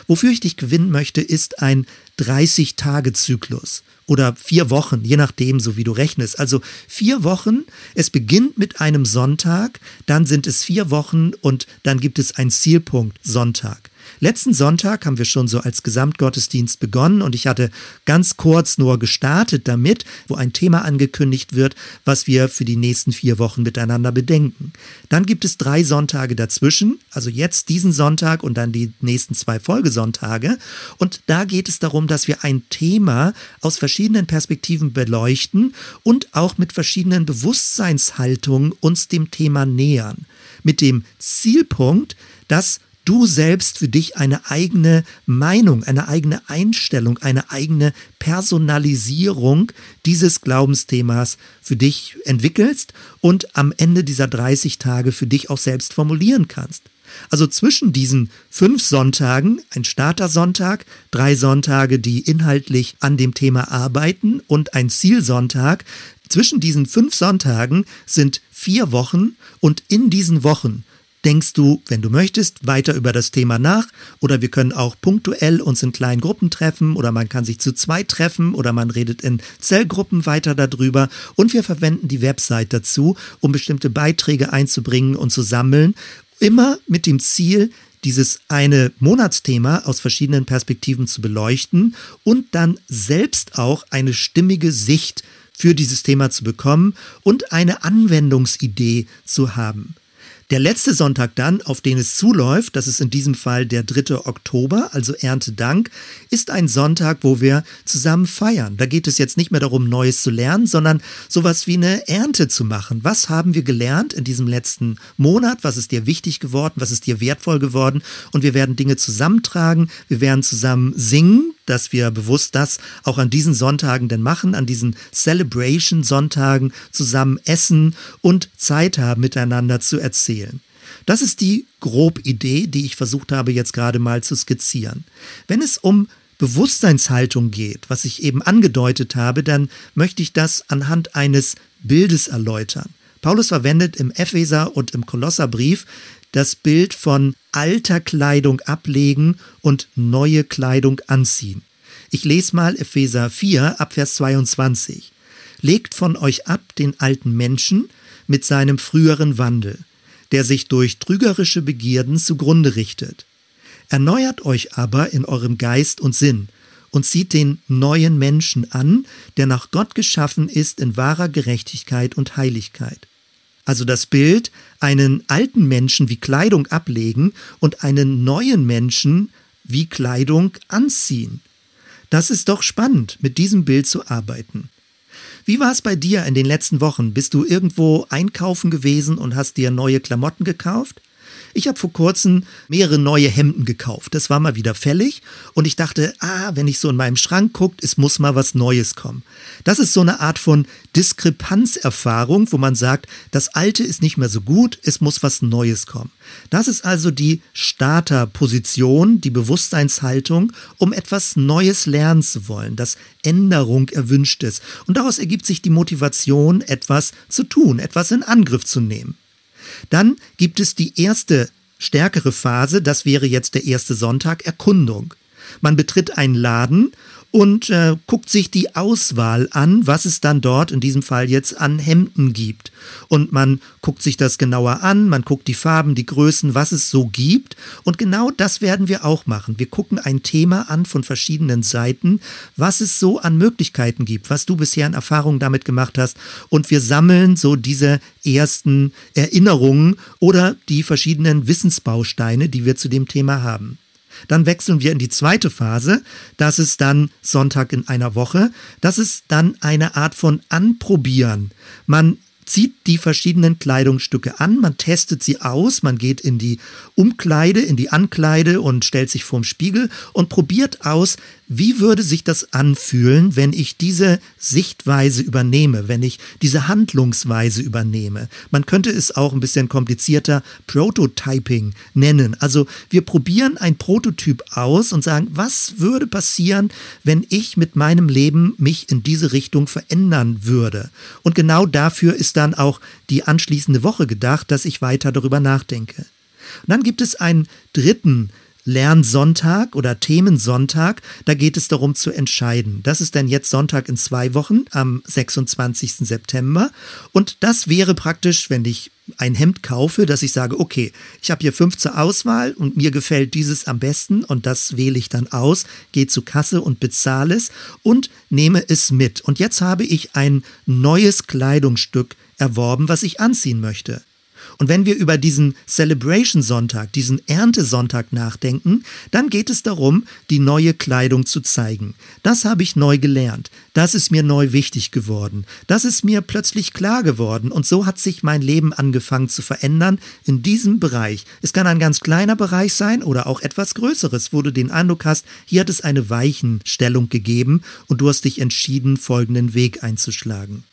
Wofür ich dich gewinnen möchte, ist ein 30-Tage-Zyklus oder vier Wochen, je nachdem, so wie du rechnest. Also vier Wochen, es beginnt mit einem Sonntag, dann sind es vier Wochen und dann gibt es einen Zielpunkt Sonntag. Letzten Sonntag haben wir schon so als Gesamtgottesdienst begonnen und ich hatte ganz kurz nur gestartet damit, wo ein Thema angekündigt wird, was wir für die nächsten vier Wochen miteinander bedenken. Dann gibt es drei Sonntage dazwischen, also jetzt diesen Sonntag und dann die nächsten zwei Folgesonntage. Und da geht es darum, dass wir ein Thema aus verschiedenen Perspektiven beleuchten und auch mit verschiedenen Bewusstseinshaltungen uns dem Thema nähern. Mit dem Zielpunkt, dass du selbst für dich eine eigene Meinung, eine eigene Einstellung, eine eigene Personalisierung dieses Glaubensthemas für dich entwickelst und am Ende dieser 30 Tage für dich auch selbst formulieren kannst. Also zwischen diesen fünf Sonntagen, ein Startersonntag, drei Sonntage, die inhaltlich an dem Thema arbeiten und ein Zielsonntag, zwischen diesen fünf Sonntagen sind vier Wochen und in diesen Wochen denkst du, wenn du möchtest, weiter über das Thema nach? Oder wir können auch punktuell uns in kleinen Gruppen treffen oder man kann sich zu zweit treffen oder man redet in Zellgruppen weiter darüber. Und wir verwenden die Website dazu, um bestimmte Beiträge einzubringen und zu sammeln, immer mit dem Ziel, dieses eine Monatsthema aus verschiedenen Perspektiven zu beleuchten und dann selbst auch eine stimmige Sicht für dieses Thema zu bekommen und eine Anwendungsidee zu haben. Der letzte Sonntag dann, auf den es zuläuft, das ist in diesem Fall der 3. Oktober, also Erntedank, ist ein Sonntag, wo wir zusammen feiern. Da geht es jetzt nicht mehr darum, Neues zu lernen, sondern sowas wie eine Ernte zu machen. Was haben wir gelernt in diesem letzten Monat? Was ist dir wichtig geworden? Was ist dir wertvoll geworden? Und wir werden Dinge zusammentragen. Wir werden zusammen singen dass wir bewusst das auch an diesen Sonntagen denn machen, an diesen Celebration-Sonntagen zusammen essen und Zeit haben, miteinander zu erzählen. Das ist die Grobidee, die ich versucht habe jetzt gerade mal zu skizzieren. Wenn es um Bewusstseinshaltung geht, was ich eben angedeutet habe, dann möchte ich das anhand eines Bildes erläutern. Paulus verwendet im Epheser und im Kolosserbrief das Bild von alter Kleidung ablegen und neue Kleidung anziehen. Ich lese mal Epheser 4 ab Vers 22. Legt von euch ab den alten Menschen mit seinem früheren Wandel, der sich durch trügerische Begierden zugrunde richtet. Erneuert euch aber in eurem Geist und Sinn und zieht den neuen Menschen an, der nach Gott geschaffen ist in wahrer Gerechtigkeit und Heiligkeit. Also das Bild, einen alten Menschen wie Kleidung ablegen und einen neuen Menschen wie Kleidung anziehen. Das ist doch spannend, mit diesem Bild zu arbeiten. Wie war es bei dir in den letzten Wochen? Bist du irgendwo einkaufen gewesen und hast dir neue Klamotten gekauft? Ich habe vor kurzem mehrere neue Hemden gekauft. Das war mal wieder fällig und ich dachte, ah, wenn ich so in meinem Schrank guckt, es muss mal was Neues kommen. Das ist so eine Art von Diskrepanzerfahrung, wo man sagt, das Alte ist nicht mehr so gut, es muss was Neues kommen. Das ist also die Starterposition, die Bewusstseinshaltung, um etwas Neues lernen zu wollen, dass Änderung erwünscht ist. Und daraus ergibt sich die Motivation, etwas zu tun, etwas in Angriff zu nehmen. Dann gibt es die erste stärkere Phase, das wäre jetzt der erste Sonntag, Erkundung. Man betritt einen Laden und äh, guckt sich die Auswahl an, was es dann dort in diesem Fall jetzt an Hemden gibt. Und man guckt sich das genauer an, man guckt die Farben, die Größen, was es so gibt. Und genau das werden wir auch machen. Wir gucken ein Thema an von verschiedenen Seiten, was es so an Möglichkeiten gibt, was du bisher an Erfahrungen damit gemacht hast. Und wir sammeln so diese ersten Erinnerungen oder die verschiedenen Wissensbausteine, die wir zu dem Thema haben. Dann wechseln wir in die zweite Phase. Das ist dann Sonntag in einer Woche. Das ist dann eine Art von Anprobieren. Man zieht die verschiedenen Kleidungsstücke an, man testet sie aus, man geht in die Umkleide, in die Ankleide und stellt sich vorm Spiegel und probiert aus, wie würde sich das anfühlen, wenn ich diese Sichtweise übernehme, wenn ich diese Handlungsweise übernehme? Man könnte es auch ein bisschen komplizierter Prototyping nennen. Also wir probieren ein Prototyp aus und sagen, was würde passieren, wenn ich mit meinem Leben mich in diese Richtung verändern würde? Und genau dafür ist dann auch die anschließende Woche gedacht, dass ich weiter darüber nachdenke. Und dann gibt es einen dritten Lernsonntag oder Themensonntag. Da geht es darum zu entscheiden. Das ist dann jetzt Sonntag in zwei Wochen am 26. September. Und das wäre praktisch, wenn ich ein Hemd kaufe, dass ich sage, okay, ich habe hier fünf zur Auswahl und mir gefällt dieses am besten und das wähle ich dann aus, gehe zur Kasse und bezahle es und nehme es mit. Und jetzt habe ich ein neues Kleidungsstück erworben, was ich anziehen möchte. Und wenn wir über diesen Celebration Sonntag, diesen Erntesonntag nachdenken, dann geht es darum, die neue Kleidung zu zeigen. Das habe ich neu gelernt. Das ist mir neu wichtig geworden. Das ist mir plötzlich klar geworden. Und so hat sich mein Leben angefangen zu verändern in diesem Bereich. Es kann ein ganz kleiner Bereich sein oder auch etwas Größeres, wo du den Eindruck hast, hier hat es eine Weichenstellung gegeben und du hast dich entschieden, folgenden Weg einzuschlagen.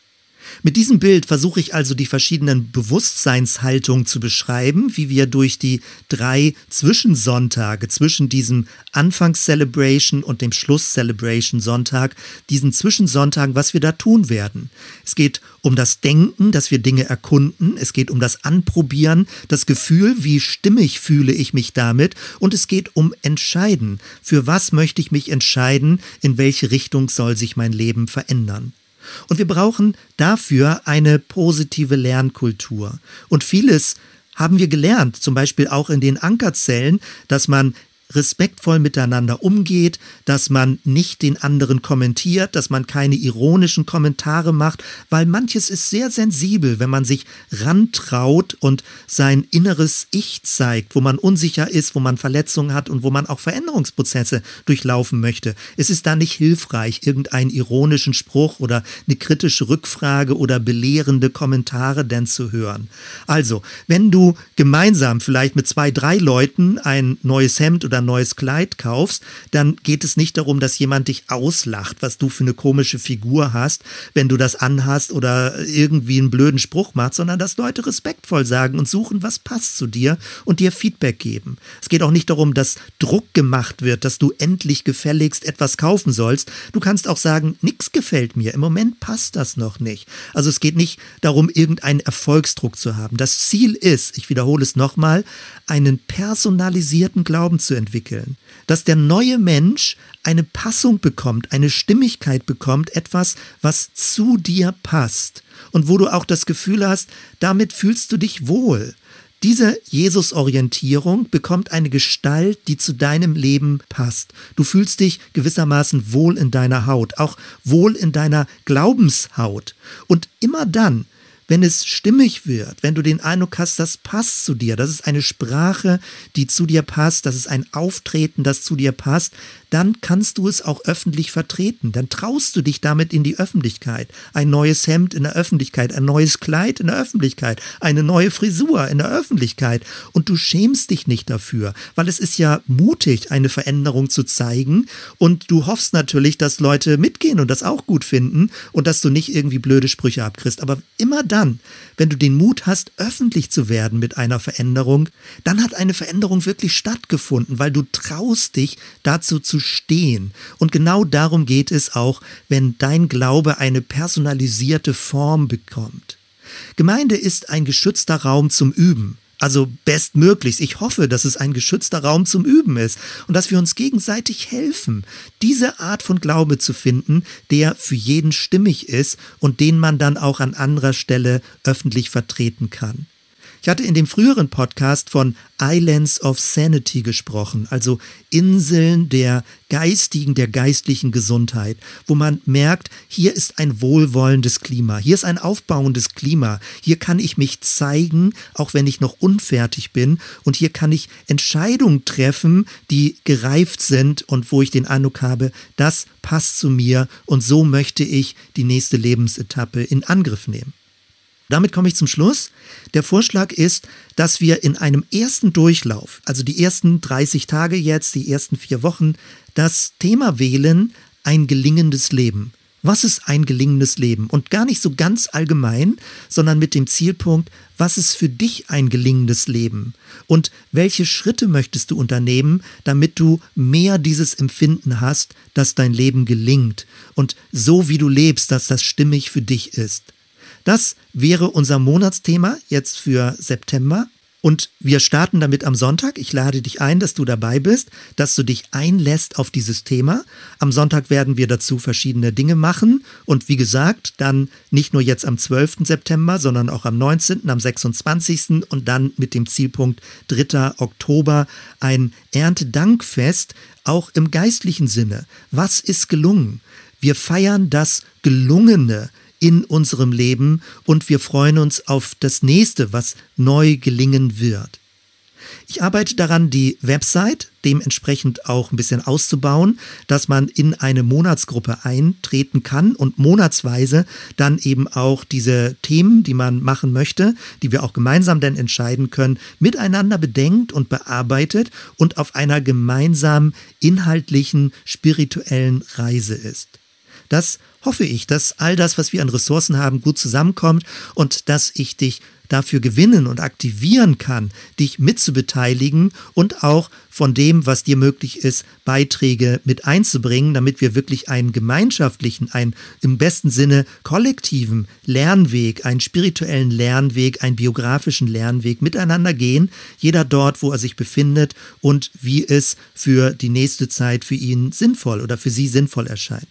Mit diesem Bild versuche ich also die verschiedenen Bewusstseinshaltungen zu beschreiben, wie wir durch die drei Zwischensonntage zwischen diesem Anfangs-Celebration und dem Schluss-Celebration-Sonntag, diesen Zwischensonntagen, was wir da tun werden. Es geht um das Denken, dass wir Dinge erkunden, es geht um das Anprobieren, das Gefühl, wie stimmig fühle ich mich damit und es geht um Entscheiden. Für was möchte ich mich entscheiden, in welche Richtung soll sich mein Leben verändern? Und wir brauchen dafür eine positive Lernkultur. Und vieles haben wir gelernt, zum Beispiel auch in den Ankerzellen, dass man respektvoll miteinander umgeht, dass man nicht den anderen kommentiert, dass man keine ironischen Kommentare macht, weil manches ist sehr sensibel, wenn man sich rantraut und sein inneres Ich zeigt, wo man unsicher ist, wo man Verletzungen hat und wo man auch Veränderungsprozesse durchlaufen möchte. Es ist da nicht hilfreich, irgendeinen ironischen Spruch oder eine kritische Rückfrage oder belehrende Kommentare denn zu hören. Also, wenn du gemeinsam vielleicht mit zwei, drei Leuten ein neues Hemd oder ein neues Kleid kaufst, dann geht es nicht darum, dass jemand dich auslacht, was du für eine komische Figur hast, wenn du das anhast oder irgendwie einen blöden Spruch machst, sondern dass Leute respektvoll sagen und suchen, was passt zu dir und dir Feedback geben. Es geht auch nicht darum, dass Druck gemacht wird, dass du endlich gefälligst etwas kaufen sollst. Du kannst auch sagen, nichts gefällt mir. Im Moment passt das noch nicht. Also es geht nicht darum, irgendeinen Erfolgsdruck zu haben. Das Ziel ist, ich wiederhole es nochmal, einen personalisierten Glauben zu entwickeln entwickeln, dass der neue Mensch eine Passung bekommt, eine Stimmigkeit bekommt, etwas, was zu dir passt und wo du auch das Gefühl hast, damit fühlst du dich wohl. Diese Jesus-Orientierung bekommt eine Gestalt, die zu deinem Leben passt. Du fühlst dich gewissermaßen wohl in deiner Haut, auch wohl in deiner Glaubenshaut. Und immer dann, wenn es stimmig wird, wenn du den Eindruck hast, das passt zu dir, das ist eine Sprache, die zu dir passt, das ist ein Auftreten, das zu dir passt, dann kannst du es auch öffentlich vertreten. Dann traust du dich damit in die Öffentlichkeit. Ein neues Hemd in der Öffentlichkeit, ein neues Kleid in der Öffentlichkeit, eine neue Frisur in der Öffentlichkeit. Und du schämst dich nicht dafür, weil es ist ja mutig, eine Veränderung zu zeigen. Und du hoffst natürlich, dass Leute mitgehen und das auch gut finden und dass du nicht irgendwie blöde Sprüche abkriegst. Aber immer dann, wenn du den Mut hast, öffentlich zu werden mit einer Veränderung, dann hat eine Veränderung wirklich stattgefunden, weil du traust dich dazu zu stehen. Und genau darum geht es auch, wenn dein Glaube eine personalisierte Form bekommt. Gemeinde ist ein geschützter Raum zum Üben. Also bestmöglichst. Ich hoffe, dass es ein geschützter Raum zum Üben ist und dass wir uns gegenseitig helfen, diese Art von Glaube zu finden, der für jeden stimmig ist und den man dann auch an anderer Stelle öffentlich vertreten kann. Ich hatte in dem früheren Podcast von Islands of Sanity gesprochen, also Inseln der geistigen, der geistlichen Gesundheit, wo man merkt, hier ist ein wohlwollendes Klima, hier ist ein aufbauendes Klima, hier kann ich mich zeigen, auch wenn ich noch unfertig bin, und hier kann ich Entscheidungen treffen, die gereift sind und wo ich den Eindruck habe, das passt zu mir und so möchte ich die nächste Lebensetappe in Angriff nehmen. Damit komme ich zum Schluss. Der Vorschlag ist, dass wir in einem ersten Durchlauf, also die ersten 30 Tage jetzt, die ersten vier Wochen, das Thema wählen, ein gelingendes Leben. Was ist ein gelingendes Leben? Und gar nicht so ganz allgemein, sondern mit dem Zielpunkt, was ist für dich ein gelingendes Leben? Und welche Schritte möchtest du unternehmen, damit du mehr dieses Empfinden hast, dass dein Leben gelingt und so wie du lebst, dass das stimmig für dich ist? Das wäre unser Monatsthema jetzt für September. Und wir starten damit am Sonntag. Ich lade dich ein, dass du dabei bist, dass du dich einlässt auf dieses Thema. Am Sonntag werden wir dazu verschiedene Dinge machen. Und wie gesagt, dann nicht nur jetzt am 12. September, sondern auch am 19., am 26. und dann mit dem Zielpunkt 3. Oktober ein Erntedankfest, auch im geistlichen Sinne. Was ist gelungen? Wir feiern das Gelungene in unserem Leben und wir freuen uns auf das nächste, was neu gelingen wird. Ich arbeite daran, die Website dementsprechend auch ein bisschen auszubauen, dass man in eine Monatsgruppe eintreten kann und monatsweise dann eben auch diese Themen, die man machen möchte, die wir auch gemeinsam dann entscheiden können, miteinander bedenkt und bearbeitet und auf einer gemeinsamen inhaltlichen, spirituellen Reise ist. Das hoffe ich, dass all das, was wir an Ressourcen haben, gut zusammenkommt und dass ich dich dafür gewinnen und aktivieren kann, dich mitzubeteiligen und auch von dem, was dir möglich ist, Beiträge mit einzubringen, damit wir wirklich einen gemeinschaftlichen, einen im besten Sinne kollektiven Lernweg, einen spirituellen Lernweg, einen biografischen Lernweg miteinander gehen, jeder dort, wo er sich befindet und wie es für die nächste Zeit für ihn sinnvoll oder für sie sinnvoll erscheint.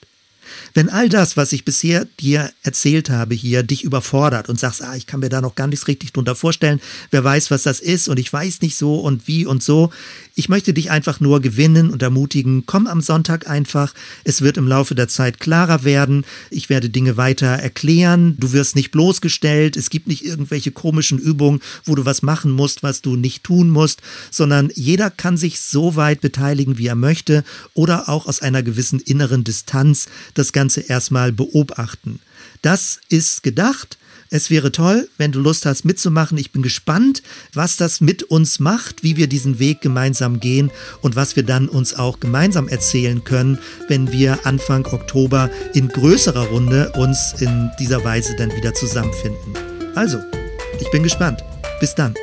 Wenn all das, was ich bisher dir erzählt habe hier, dich überfordert und sagst, ah, ich kann mir da noch gar nichts richtig drunter vorstellen, wer weiß, was das ist und ich weiß nicht so und wie und so. Ich möchte dich einfach nur gewinnen und ermutigen, komm am Sonntag einfach. Es wird im Laufe der Zeit klarer werden. Ich werde Dinge weiter erklären. Du wirst nicht bloßgestellt. Es gibt nicht irgendwelche komischen Übungen, wo du was machen musst, was du nicht tun musst, sondern jeder kann sich so weit beteiligen, wie er möchte oder auch aus einer gewissen inneren Distanz das Ganze erstmal beobachten. Das ist gedacht. Es wäre toll, wenn du Lust hast mitzumachen. Ich bin gespannt, was das mit uns macht, wie wir diesen Weg gemeinsam gehen und was wir dann uns auch gemeinsam erzählen können, wenn wir Anfang Oktober in größerer Runde uns in dieser Weise dann wieder zusammenfinden. Also, ich bin gespannt. Bis dann.